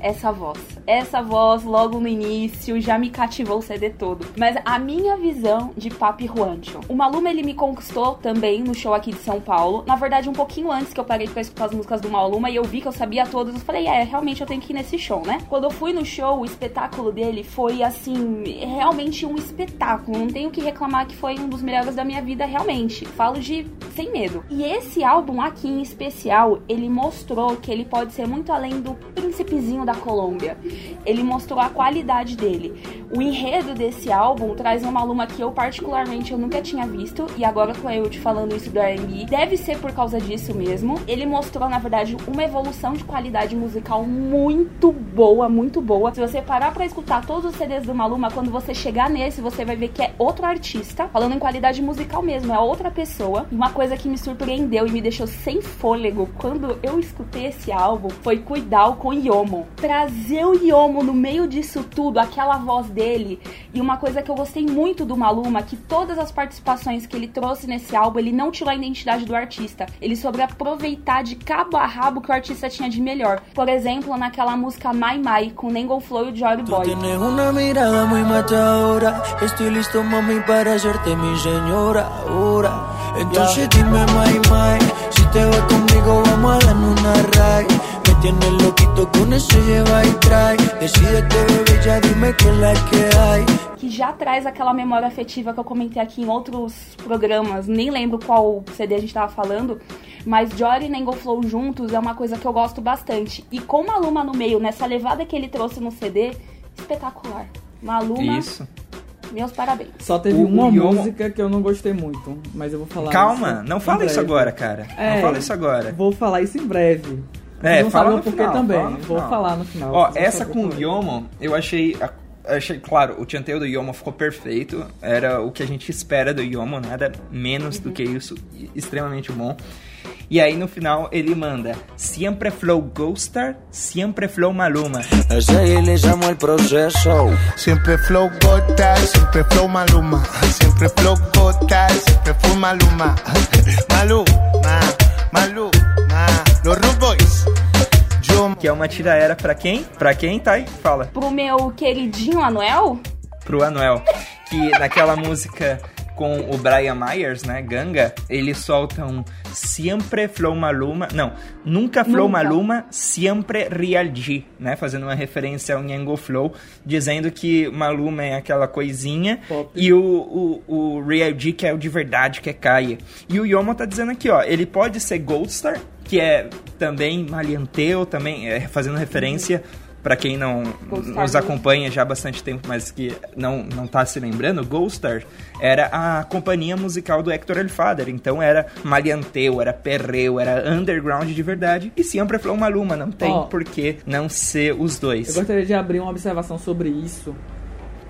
Essa voz, essa voz logo no início já me cativou o CD todo. Mas a minha visão de Papi Juancho. O Maluma ele me conquistou também no show aqui de São Paulo. Na verdade, um pouquinho antes que eu parei pra escutar as músicas do Maluma e eu vi que eu sabia todas. Eu falei, é, realmente eu tenho que ir nesse show, né? Quando eu fui no show, o espetáculo dele foi assim, realmente um espetáculo. Não tenho que reclamar que foi um dos melhores da minha vida, realmente. Falo de sem medo. E esse álbum aqui em especial, ele mostrou que ele pode ser muito além do príncipezinho da Colômbia. Ele mostrou a qualidade dele. O enredo desse álbum traz uma Maluma que eu particularmente eu nunca tinha visto e agora com eu te falando isso do R&B, deve ser por causa disso mesmo. Ele mostrou na verdade uma evolução de qualidade musical muito boa, muito boa. Se você parar para escutar todos os CDs do Maluma, quando você chegar nesse, você vai ver que é outro artista, falando em qualidade musical mesmo, é outra pessoa. Uma coisa que me surpreendeu e me deixou sem fôlego quando eu escutei esse álbum foi Cuidar com Yomo trazer o Yomo no meio disso tudo, aquela voz dele. E uma coisa que eu gostei muito do Maluma, que todas as participações que ele trouxe nesse álbum, ele não tirou a identidade do artista. Ele soube aproveitar de cabo a rabo o que o artista tinha de melhor. Por exemplo, naquela música My My, com Nengo Flow e o Jory Boy. Entonces dime, my, my. Si te vas conmigo, vamos a darnos una ride. Me tienes loquito con ese lleva y trae. Decídete, bebé, ya dime qué es la que hay. Que já traz aquela memória afetiva que eu comentei aqui em outros programas, nem lembro qual CD a gente tava falando, mas Jory e Nengo Flow juntos é uma coisa que eu gosto bastante. E com Maluma no meio, nessa levada que ele trouxe no CD, espetacular. Maluma, Isso. meus parabéns. Só teve O- uma o música que eu não gostei muito, mas eu vou falar Calma, isso não fala isso agora, cara. É, não fala isso agora. Vou falar isso em breve. É, vão fala no o porquê final, também. fala no Vou falar no final. Ó, essa com o. Yomo, eu achei. Achei, claro, o chanteio do Yomo ficou perfeito. Era o que a gente espera do Yomo, nada menos do que isso. Extremamente bom. E aí no final ele manda: Siempre flow Ghostar, siempre flow Maluma. Ese ahí le llamo el proceso. Siempre flow gota, siempre flow maluma. Siempre flow gota, siempre flow maluma. Maluma, maluma. Los. Yo Que é uma tiraera pra quem? Pra quem, Thay? Fala. Pro meu queridinho Anuel, Pro Anuel. Que naquela música com o Brian Myers, né? Ganga, ele solta um Siempre Flow Maluma. Não, nunca Flow Nunca. Maluma, Siempre Real G, né? Fazendo uma referência ao Nyango Flow, dizendo que Maluma é aquela coisinha Pop. e o, o, o Real G que é o de verdade, que é Caia. E o Yomo tá dizendo aqui, ó, ele pode ser Goldstar, que é também Malianteu, também é, fazendo referência Pra quem não nos acompanha já há bastante tempo, mas que não, não tá se lembrando, Goldstar era a companhia musical do Hector El Father. Então era Malianteu, era Perreu, era underground de verdade. E sempre Flow Maluma, não tem Ó. por que não ser os Eu dois. gostaria de abrir uma observação sobre isso.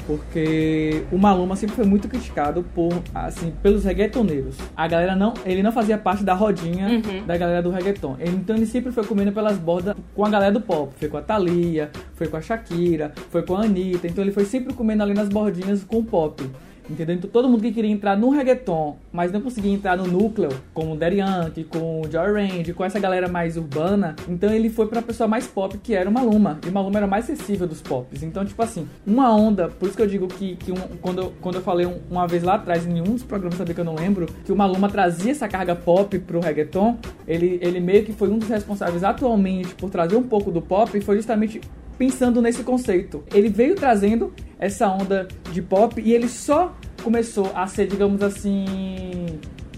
Porque o Maluma sempre foi muito criticado por, assim, pelos reggaetoneiros. A galera não, ele não fazia parte da rodinha Uhum. da galera do reggaeton. Então ele sempre foi comendo pelas bordas com a galera do pop. Foi com a Thalia, foi com a Shakira, foi com a Anitta. Então ele foi sempre comendo ali nas bordinhas com o pop. Entendeu? Então todo mundo que queria entrar no reggaeton, mas não conseguia entrar no núcleo, como o Yankee, com o Joy Range, com essa galera mais urbana, então ele foi pra pessoa mais pop, que era o Maluma. E o Maluma era mais acessível dos pops. Então, tipo assim, uma onda, por isso que eu digo que, que um- quando, eu- quando eu falei um- uma vez lá atrás, em nenhum dos programas sabia que eu não lembro, que o Maluma trazia essa carga pop pro reggaeton, ele, ele meio que foi um dos responsáveis atualmente por trazer um pouco do pop, e foi justamente pensando nesse conceito. Ele veio trazendo essa onda de pop e ele só começou a ser, digamos assim,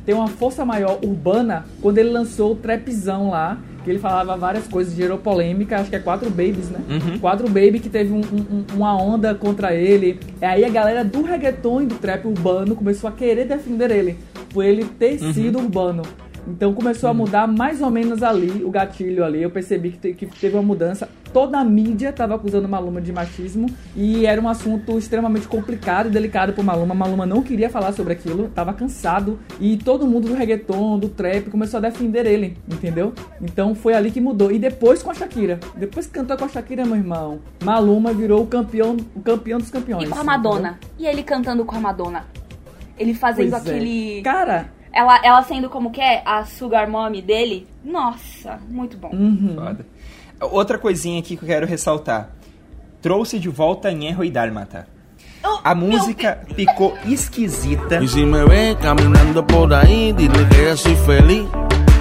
ter uma força maior urbana quando ele lançou o trapzão lá, que ele falava várias coisas, gerou polêmica, acho que é Quatro Babies, né? Quatro Baby que teve um- um- uma onda contra ele. E aí a galera do reggaeton e do trap urbano começou a querer defender ele, por ele ter sido urbano. Então começou a mudar mais ou menos ali, o gatilho ali. Eu percebi que, que teve uma mudança. Toda a mídia estava acusando o Maluma de machismo e era um assunto extremamente complicado e delicado pro Maluma. Maluma não queria falar sobre aquilo, tava cansado e todo mundo do reggaeton, do trap começou a defender ele, entendeu? Então foi ali que mudou. E depois com a Shakira. Depois que cantou com a Shakira, meu irmão, Maluma virou o campeão, o campeão dos campeões. E com a Madonna. E ele cantando com a Madonna. Ele fazendo Pois é. aquele. Cara, Ela, ela sendo como que é? A Sugar Mommy dele. Nossa, muito bom. uhum. Foda. Outra coisinha aqui que eu quero ressaltar. Trouxe de volta Nhenro e Dálmata. A música ficou esquisita. Y si me ves caminando por ahí, dile que soy feliz.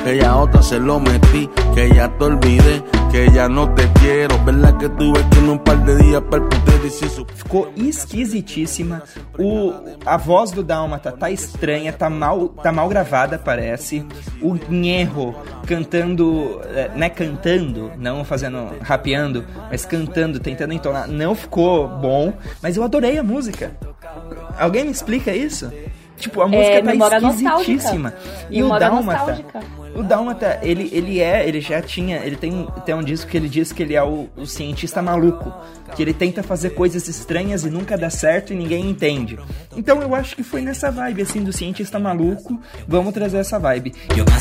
Que ya otra se lo metí, que ya te olvidé, que ya no te quiero. Verdad que tuve que en un par de días palpité y si su... Ficou esquisitíssima. O, a voz do Dálmata tá estranha, tá mal, tá mal gravada, parece. O Nhenro cantando, eh, né, cantando, não fazendo, rapeando, mas cantando, tentando entonar, não ficou bom, mas eu adorei a música. Alguém me explica isso? Tipo, a música tá memória esquisitíssima. E o Dálmata, nostálgica. O Dálmata, ele, ele é, ele já tinha, ele tem, tem um disco que ele diz que ele é o, o cientista maluco, que ele tenta fazer coisas estranhas e nunca dá certo e ninguém entende. Então eu acho que foi nessa vibe, assim, do cientista maluco, vamos trazer essa vibe.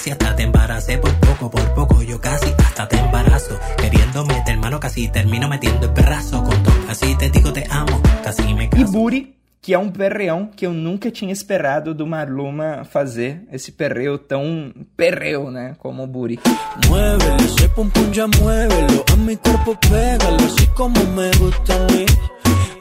Casi hasta te embaracé por poco, por poco, yo casi hasta te embarazo. Queriendo meter mano, casi termino metiendo el perrazo. Con todo, así te digo te amo, casi me E caso. Buri, que é um perreão que eu nunca tinha esperado do Marluma fazer, esse perreo tão perreo, né, como o Buri. Muévelo, ese pum pum ya muévelo. A mi cuerpo pégalo, así como me gusta a mí.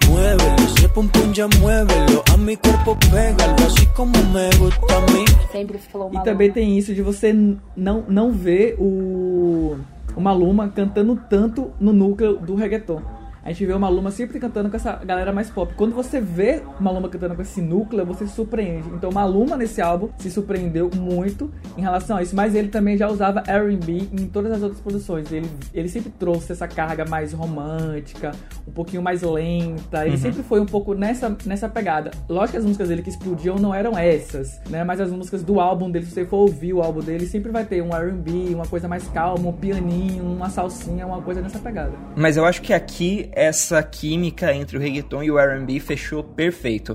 Muévelo, ese pum pum ya muévelo. A mi cuerpo pégalo, así como me gusta a mí. Sempre falou E também tem isso de você não, não ver o, o Maluma cantando tanto no núcleo do reggaeton. A gente vê o Maluma sempre cantando com essa galera mais pop. Quando você vê Maluma cantando com esse núcleo, você se surpreende. Então Maluma nesse álbum se surpreendeu muito em relação a isso. Mas ele também já usava R&B em todas as outras produções. Ele, ele sempre trouxe essa carga mais romântica, um pouquinho mais lenta. Ele sempre foi um pouco nessa, nessa pegada. Lógico que as músicas dele que explodiam não eram essas, né? Mas as músicas do álbum dele, se você for ouvir o álbum dele, sempre vai ter um R&B, uma coisa mais calma, um pianinho, uma salsinha, uma coisa nessa pegada. Mas eu acho que aqui essa química entre o reggaeton e o R&B fechou perfeito.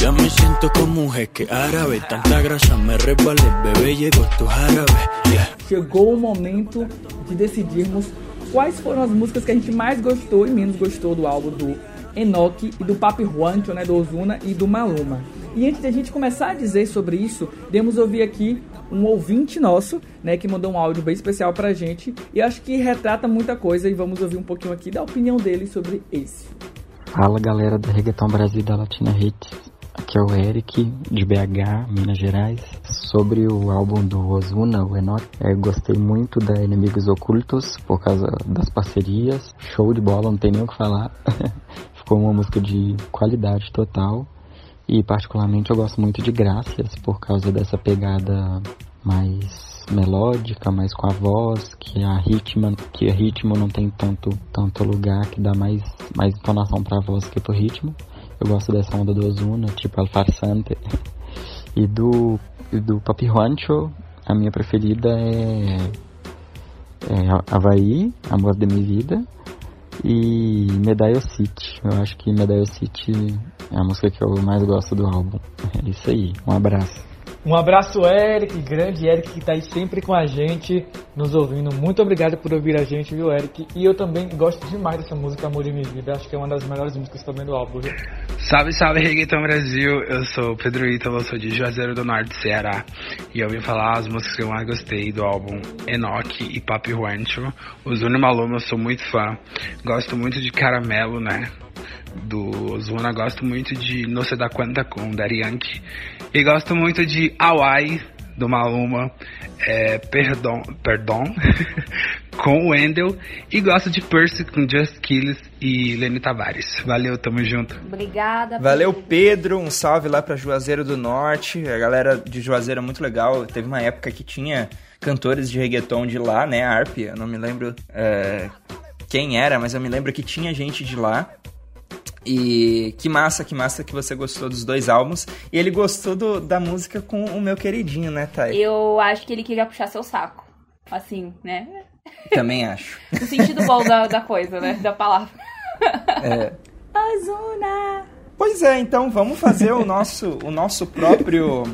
Ya me siento como un jeque árabe. Tanta grasa me resbalé, bebé, llegó tu jarabe. Yeah. Chegou o momento de decidirmos quais foram as músicas que a gente mais gostou e menos gostou do álbum do Enoch e do Papi Juancho, né, do Ozuna e do Maluma. E antes de a gente começar a dizer sobre isso, demos ouvir aqui um ouvinte nosso, né, que mandou um áudio bem especial pra gente e acho que retrata muita coisa e vamos ouvir um pouquinho aqui da opinião dele sobre esse. Fala galera do Reggaeton Brasil da Latina Hits. Aqui é o Eric, de BH, Minas Gerais. Sobre o álbum do Ozuna, o Enoch, é, gostei muito da Inimigos Ocultos por causa das parcerias. Show de bola, não tem nem o que falar. Ficou uma música de qualidade total. E particularmente eu gosto muito de Graças por causa dessa pegada mais melódica, mais com a voz, que a ritmo, que a ritmo não tem tanto, tanto lugar, que dá mais, mais entonação pra voz que pro ritmo. Eu gosto dessa onda do Ozuna, tipo El Farsante. E do, e do Papi Juancho, a minha preferida é, é Havaí, Amor de Minha Vida. E Medaille City. Eu acho que Medaille City é a música que eu mais gosto do álbum. É isso aí. Um abraço. Um abraço, Eric, grande Eric, que tá aí sempre com a gente, nos ouvindo. Muito obrigado por ouvir a gente, viu, Eric? E eu também gosto demais dessa música Amor de Minha Vida. Acho que é uma das melhores músicas também do álbum, viu? Salve, salve, Reggaeton Brasil. Eu sou Pedro Ítalo, sou de Juazeiro do Norte, Ceará. E eu vim falar as músicas que eu mais gostei do álbum Enoch e Papi Juancho. Os Uno Maluma, eu sou muito fã. Gosto muito de Caramelo, né? Do Ozuna, gosto muito de No Se Da Cuenta com Daddy Yankee e gosto muito de Hawaii do Maluma, é, Perdão, Perdão com o Wendel e gosto de Percy com Just Kills e Lenny Tavares. Valeu, tamo junto. Obrigada. Valeu, Pedro. Um salve lá pra Juazeiro do Norte. A galera de Juazeiro é muito legal. Teve uma época que tinha cantores de reggaeton de lá, né? A Arp, eu não me lembro é, quem era, mas eu me lembro que tinha gente de lá. E que massa, que massa que você gostou dos dois álbuns. E ele gostou do, da música com o meu queridinho, né, Thay? Eu acho que ele queria puxar seu saco. Assim, né? Também acho. No sentido bom da, da coisa, né? Da palavra. É. Ozuna! Pois é, então vamos fazer o nosso, o nosso próprio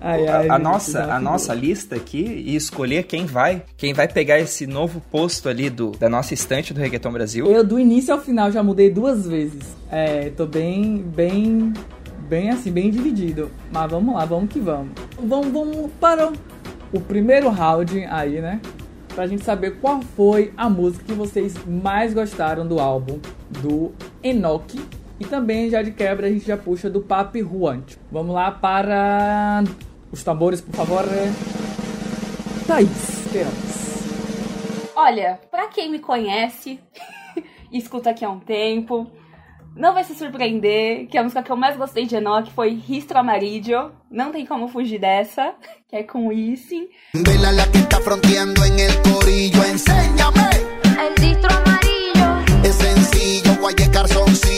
Ai, a, ai, a gente, nossa, a nossa lista aqui e escolher quem vai, quem vai pegar esse novo posto ali do, da nossa estante do Reggaeton Brasil. Eu do início ao final já mudei duas vezes. É, tô bem, bem, bem assim, bem dividido. Mas vamos lá, vamos que vamos. Vamos, vamos para o primeiro round aí, né? Pra gente saber qual foi a música que vocês mais gostaram do álbum do Enoch. E também, já de quebra, a gente já puxa do Papi Juancho. Vamos lá para os tambores, por favor. Thaís, queremos. Olha, pra quem me conhece e escuta aqui há um tempo, não vai se surpreender que a música que eu mais gostei de Enoch foi Ristro Amarillo. Não tem como fugir dessa, que é com Issing. Vela la que está fronteando en el corillo, enséñame. El distro amarillo, Es sencillo, guaye calzoncillo.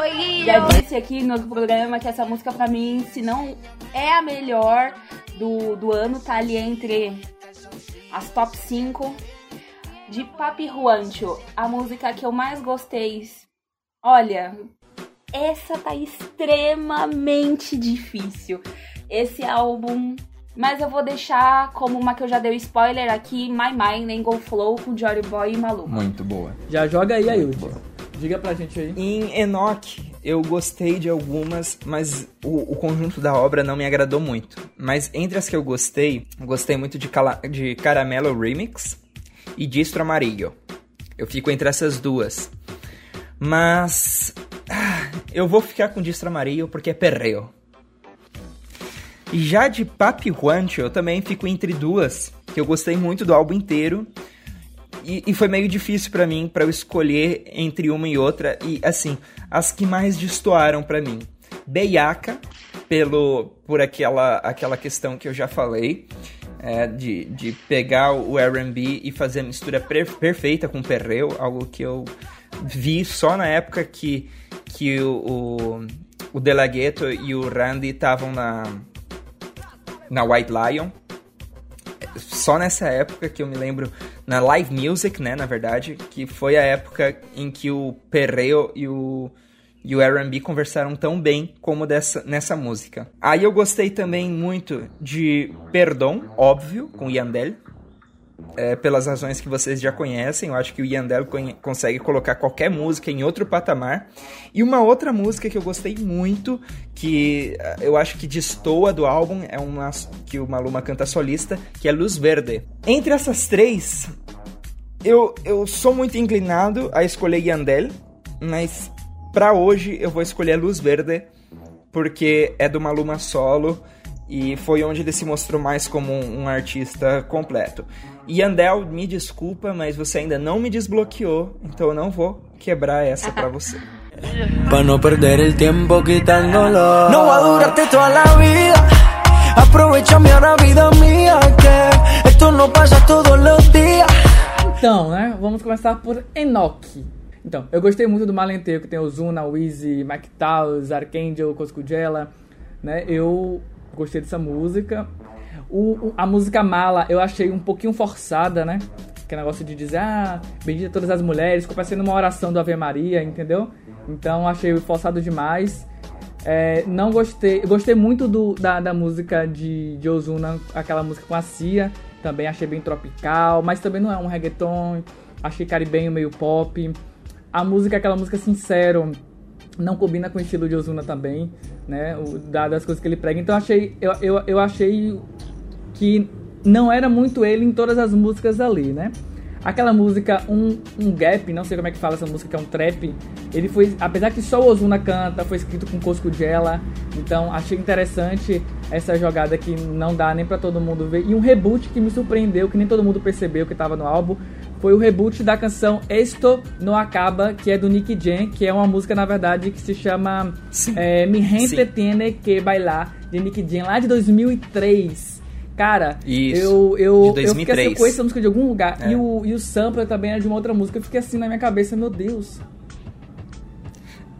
A Já disse aqui no programa que essa música pra mim, se não é a melhor do, do ano, tá ali entre as top 5 de Papi Juancho. A música que eu mais gostei. Olha, essa tá extremamente difícil. Esse álbum. Mas eu vou deixar como uma que eu já dei spoiler aqui, My Mind Go Flow com Jory Boy e Maluma. Muito boa. Já joga aí, Ailton. Diga pra gente aí. Em Enoch, eu gostei de algumas, mas o, o conjunto da obra não me agradou muito. Mas entre as que eu gostei, gostei muito de, Cala- de Caramelo Remix e Distro Amarillo. Eu fico entre essas duas. Mas ah, eu vou ficar com Distro Amarillo porque é perreo. Já de Papi Juancho, eu também fico entre duas, que eu gostei muito do álbum inteiro. E, e foi meio difícil pra mim pra eu escolher entre uma e outra. E assim, as que mais destoaram pra mim. Beiaca, pelo, por aquela, aquela questão que eu já falei. é, de, de pegar o R&B e fazer a mistura per- perfeita com o perreo, algo que eu vi só na época que, que o, o, o e o Randy estavam na, na White Lion. Só nessa época que eu me lembro, na live music, né, na verdade, que foi a época em que o perreo e o, e o R&B conversaram tão bem como dessa, nessa música. Aí eu gostei também muito de Perdão, óbvio, com Yandel, é, pelas razões que vocês já conhecem. Eu acho que o Yandel consegue colocar qualquer música em outro patamar. E uma outra música que eu gostei muito, que eh, eu acho que destoa do álbum, é uma que o Maluma canta solista, que é Luz Verde. Entre essas três, eu, eu sou muito inclinado a escolher Yandel, mas pra hoje eu vou escolher Luz Verde, porque é do Maluma solo e foi onde ele se mostrou mais como um, um artista completo. Yandel, me desculpa, mas você ainda não me desbloqueou, então eu não vou quebrar essa pra você. Pa' no perder el tiempo quitándolo. No va a durarte toda la vida. Aprovechame ahora, vida mía, que esto no pasa todos los días. Então, né? Vamos começar por Enoch. Então, eu gostei muito do Malenteio, que tem Ozuna, Wheezy, Mike Towers, Archangel, Coscugella, né? Eu gostei dessa música. O, a música Mala eu achei um pouquinho forçada, né? Que é negócio de dizer, ah, bendita todas as mulheres, ficou parecendo uma oração do Ave Maria, entendeu? Então achei forçado demais. É, não gostei. Gostei muito do, da, da música de, de Ozuna, aquela música com a Cia. Também achei bem tropical, mas também não é um reggaeton. Achei caribenho, meio pop. A música, aquela música sincero, não combina com o estilo de Ozuna também, né? O, das coisas que ele prega. Então achei, eu, eu, eu achei que não era muito ele em todas as músicas ali, né? Aquela música, um, um Gap, não sei como é que fala essa música, que é um trap. Ele foi, apesar que só o Ozuna canta, foi escrito com Cosco Gela. Então achei interessante essa jogada que não dá nem para todo mundo ver. E um reboot que me surpreendeu, que nem todo mundo percebeu que tava no álbum, foi o reboot da canção Esto No Acaba, que é do Nick Jam, que é uma música, na verdade, que se chama é, Mi Gente Tiene Que Bailar, de Nick Jam, lá de 2003. Cara, Isso, eu, eu, de eu fiquei assim, 2003. eu conheço essa música de algum lugar. É. E, o, e o sampler também é de uma outra música. Eu fiquei assim na minha cabeça, meu Deus.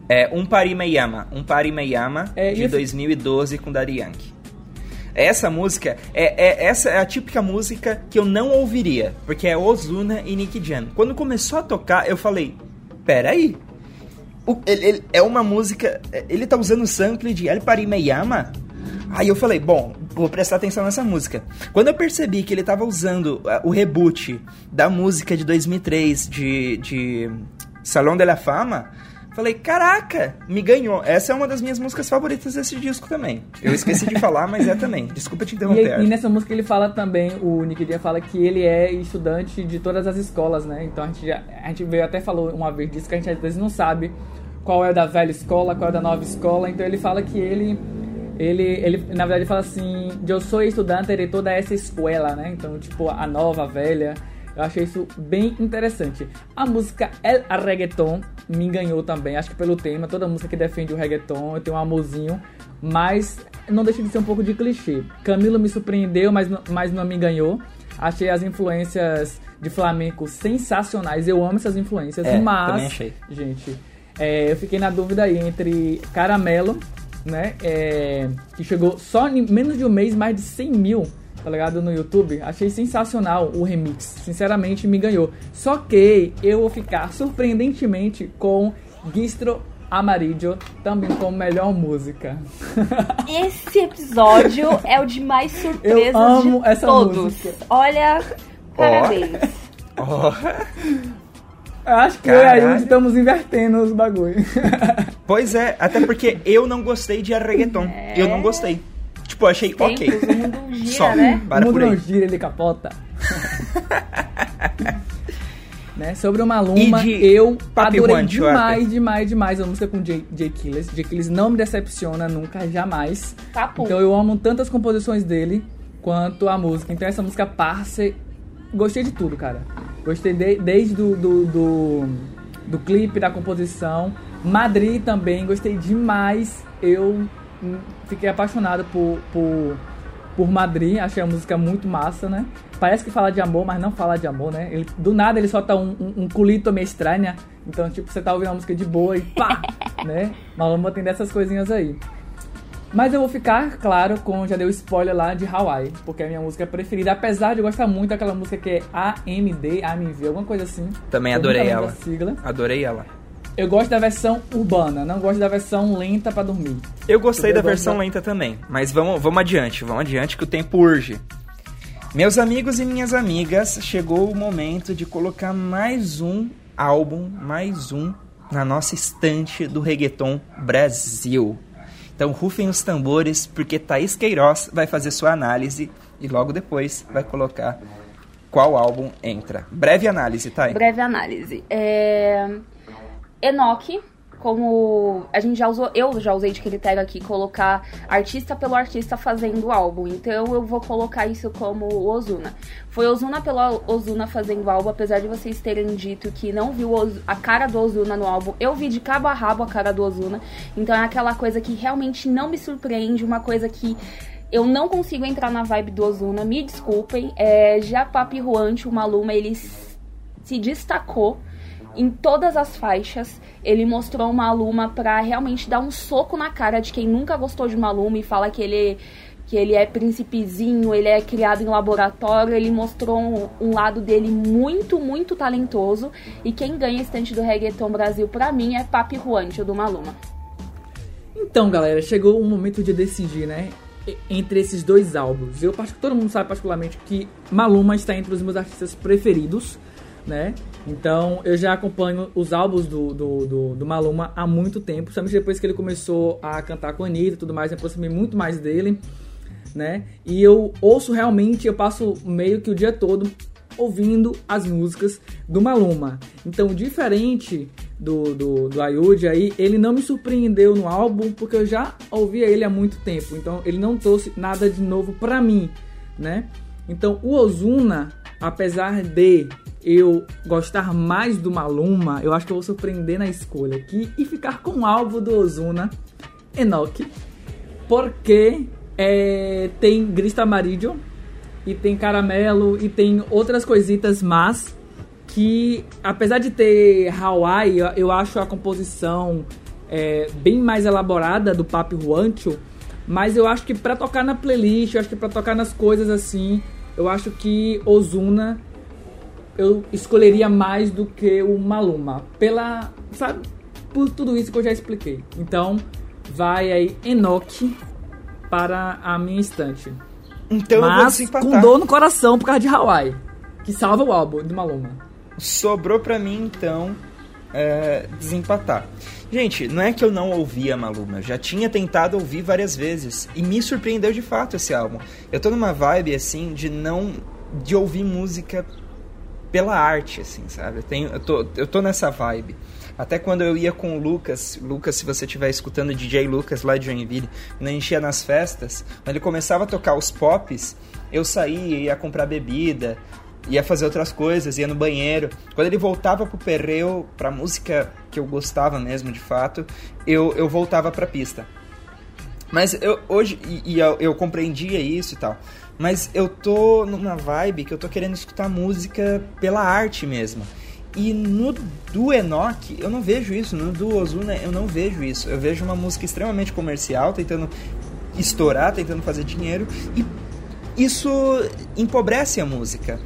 É Um Pari Me Yama, Um Pari Me Yama, É, de e esse- 2012 com Daddy Yankee. Essa música, é, é- essa é a típica música que eu não ouviria, porque é Ozuna e Nick Jam. Quando começou a tocar, eu falei, peraí, o, ele, ele- é uma música, ele tá usando o sample de El Pari Me Yama? Aí eu falei, bom, vou prestar atenção nessa música. Quando eu percebi que ele tava usando ah, o reboot da música de 2003 de, de Salão de la Fama, falei, caraca, me ganhou. Essa é uma das minhas músicas favoritas desse disco também. Eu esqueci de falar, mas é também. Desculpa te E, interromper. e nessa música ele fala também, o Nick Jam fala que ele é estudante de todas as escolas, né? Então a gente, já, a gente veio até falou uma vez disso, que a gente às vezes não sabe qual é da velha escola, qual é da nova escola. Então ele fala que ele. Ele, ele, na verdade, ele fala assim: Eu sou estudante de toda essa escola, né? Então, tipo, a nova, a velha. Eu achei isso bem interessante. A música El Reggaeton me enganou também, acho que pelo tema. Toda música que defende o reggaeton, eu tenho um amorzinho. Mas não deixa de ser um pouco de clichê. Camilo me surpreendeu, mas, não- mas não me ganhou. Achei as influências de flamenco sensacionais. Eu amo essas influências. É, mas, também achei. gente, é, eu fiquei na dúvida aí entre Caramelo, né? é, que chegou só em menos de um mês, mais de 100 mil, tá ligado? No YouTube. Achei sensacional o remix. Sinceramente, me ganhou. Só que eu vou ficar surpreendentemente com Gistro Amarillo, também como melhor música. Esse episódio é o de mais surpresas Eu amo de essa todos. música. Olha, parabéns. Ó. Eu acho que eu e a Caralho. Yudi estamos invertendo os bagulho. Pois é, até porque eu não gostei de reggaeton. Eu não gostei. Tipo, eu achei Tempos, ok. o mundo gira, Só, né? para o mundo por aí. não gira, ele capota. né? Sobre o Maluma, E de eu Papi adorei Juan, demais, demais, demais a música com Jay, Jay Killis. Jay Killis não me decepciona nunca, jamais. Papo. Então eu amo tanto as composições dele quanto a música. Então essa música Parce, gostei de tudo, cara. Gostei de- desde do, do, do, do clipe, da composição. Madrid também, gostei demais. Eu hum, fiquei apaixonado por, por, por Madrid, achei a música muito massa, né? Parece que fala de amor, mas não fala de amor, né? Ele, do nada ele solta um, um, um culito meio estranha. Então, tipo, você tá ouvindo a música de boa e pá, né? Maluma tem dessas coisinhas aí. Mas eu vou ficar, claro, com. Já deu spoiler lá de Hawaii, porque é a minha música preferida. Apesar de eu gostar muito daquela música que é AMD, AMV, alguma coisa assim. Também adorei ela. sigla. Adorei ela. Eu gosto da versão urbana, não gosto da versão lenta pra dormir. Eu gostei da versão da- lenta também, mas vamos, vamos adiante, vamos adiante que o tempo urge. Meus amigos e minhas amigas, chegou o momento de colocar mais um álbum, mais um na nossa estante do reggaeton Brasil. Então rufem os tambores, porque Thaís Queiroz vai fazer sua análise e logo depois vai colocar qual álbum entra. Breve análise, Thay. Breve análise. É... Enoch, como a gente já usou, eu já usei de critério aqui colocar artista pelo artista fazendo álbum. Então eu vou colocar isso como Ozuna. Foi Ozuna pelo Ozuna fazendo álbum, apesar de vocês terem dito que não viu a cara do Ozuna no álbum. Eu vi de cabo a rabo a cara do Ozuna. Então é aquela coisa que realmente não me surpreende, uma coisa que eu não consigo entrar na vibe do Ozuna, me desculpem. É, já Papi Juante, o Maluma, ele se destacou em todas as faixas. Ele mostrou o Maluma pra realmente dar um soco na cara de quem nunca gostou de Maluma e fala que ele que ele é príncipezinho, ele é criado em laboratório, ele mostrou um, um lado dele muito, muito talentoso. E quem ganha estante do Reggaeton Brasil pra mim é Papi Juancho do Maluma. Então, galera, chegou o momento de decidir, né? Entre esses dois álbuns. Eu, todo mundo sabe particularmente que Maluma está entre os meus artistas preferidos, né? Então, eu já acompanho os álbuns do, do, do, do Maluma há muito tempo. Principalmente depois que ele começou a cantar com a Anitta e tudo mais, me aproximei muito mais dele, né? E eu ouço realmente, eu passo meio que o dia todo ouvindo as músicas do Maluma. Então, diferente do, do, do Ayud aí, ele não me surpreendeu no álbum, porque eu já ouvia ele há muito tempo. Então, ele não trouxe nada de novo pra mim, né? Então, o Ozuna, apesar de eu gostar mais do Maluma, eu acho que eu vou surpreender na escolha aqui e ficar com o álbum do Ozuna, Enoch, porque é, tem Grista Amarillo e tem Caramelo e tem outras coisitas mas que apesar de ter Hawaii, eu, eu acho a composição é, bem mais elaborada do Papi Juancho, mas eu acho que pra tocar na playlist, eu acho que pra tocar nas coisas assim, eu acho que Ozuna eu escolheria mais do que o Maluma, pela, sabe, por tudo isso que eu já expliquei. Então, vai aí Enoch para a minha estante. Então eu vou Mas com dor no coração por causa de Hawaii, que salva o álbum do Maluma. Sobrou pra mim, então, é, desempatar. Gente, não é que eu não ouvia Maluma, eu já tinha tentado ouvir várias vezes e me surpreendeu de fato esse álbum. Eu tô numa vibe assim de não de ouvir música pela arte, assim, sabe? Eu, tenho, eu, tô, eu tô nessa vibe. Até quando eu ia com o Lucas, Lucas, se você estiver escutando DJ Lucas lá de Joinville, quando a gente ia nas festas, quando ele começava a tocar os pops, eu saía, ia comprar bebida, ia fazer outras coisas, ia no banheiro. Quando ele voltava pro perreo, pra música que eu gostava mesmo, de fato, eu, eu voltava pra pista. Mas eu hoje, e, e eu, eu compreendia isso e tal, mas eu tô numa vibe que eu tô querendo escutar música pela arte mesmo. E no do Enoch, eu não vejo isso, no do Ozuna eu não vejo isso. Eu vejo uma música extremamente comercial, tentando estourar, tentando fazer dinheiro, e isso empobrece a música.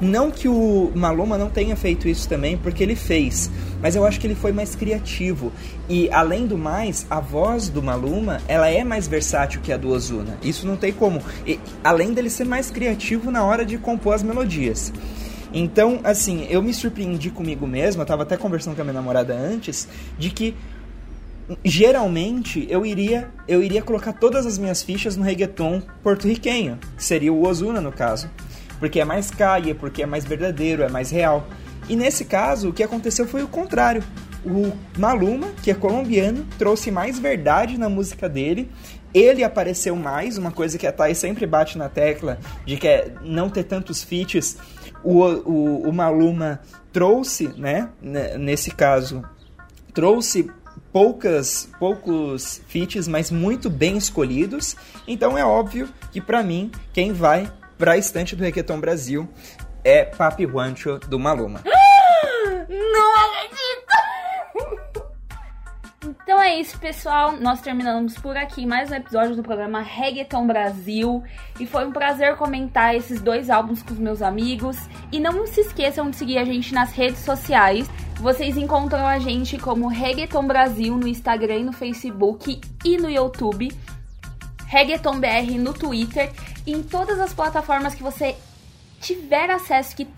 Não que o Maluma não tenha feito isso também, porque ele fez, mas eu acho que ele foi mais criativo. E além do mais, a voz do Maluma, ela é mais versátil que a do Ozuna. Isso não tem como. E, além dele ser mais criativo na hora de compor as melodias. Então, assim, eu me surpreendi comigo mesmo, eu tava até conversando com a minha namorada antes, de que geralmente eu iria eu iria colocar todas as minhas fichas no reggaeton porto-riquenho, que seria o Ozuna no caso, porque é mais caia, porque é mais verdadeiro, é mais real. E nesse caso, o que aconteceu foi o contrário. O Maluma, que é colombiano, trouxe mais verdade na música dele. Ele apareceu mais, uma coisa que a Thay sempre bate na tecla, de que é não ter tantos feats. O, o, o Maluma trouxe, né, nesse caso, trouxe poucas poucos feats, mas muito bem escolhidos. Então é óbvio que pra mim quem vai pra estante do Requeton Brasil é Papi Juancho do Maluma. Não acredito! Então é isso, pessoal. Nós terminamos por aqui mais um episódio do programa Reggaeton Brasil. E foi um prazer comentar esses dois álbuns com os meus amigos. E não se esqueçam de seguir a gente nas redes sociais. Vocês encontram a gente como Reggaeton Brasil no Instagram, no Facebook e no YouTube. Reggaeton BR no Twitter. Em todas as plataformas que você tiver acesso, que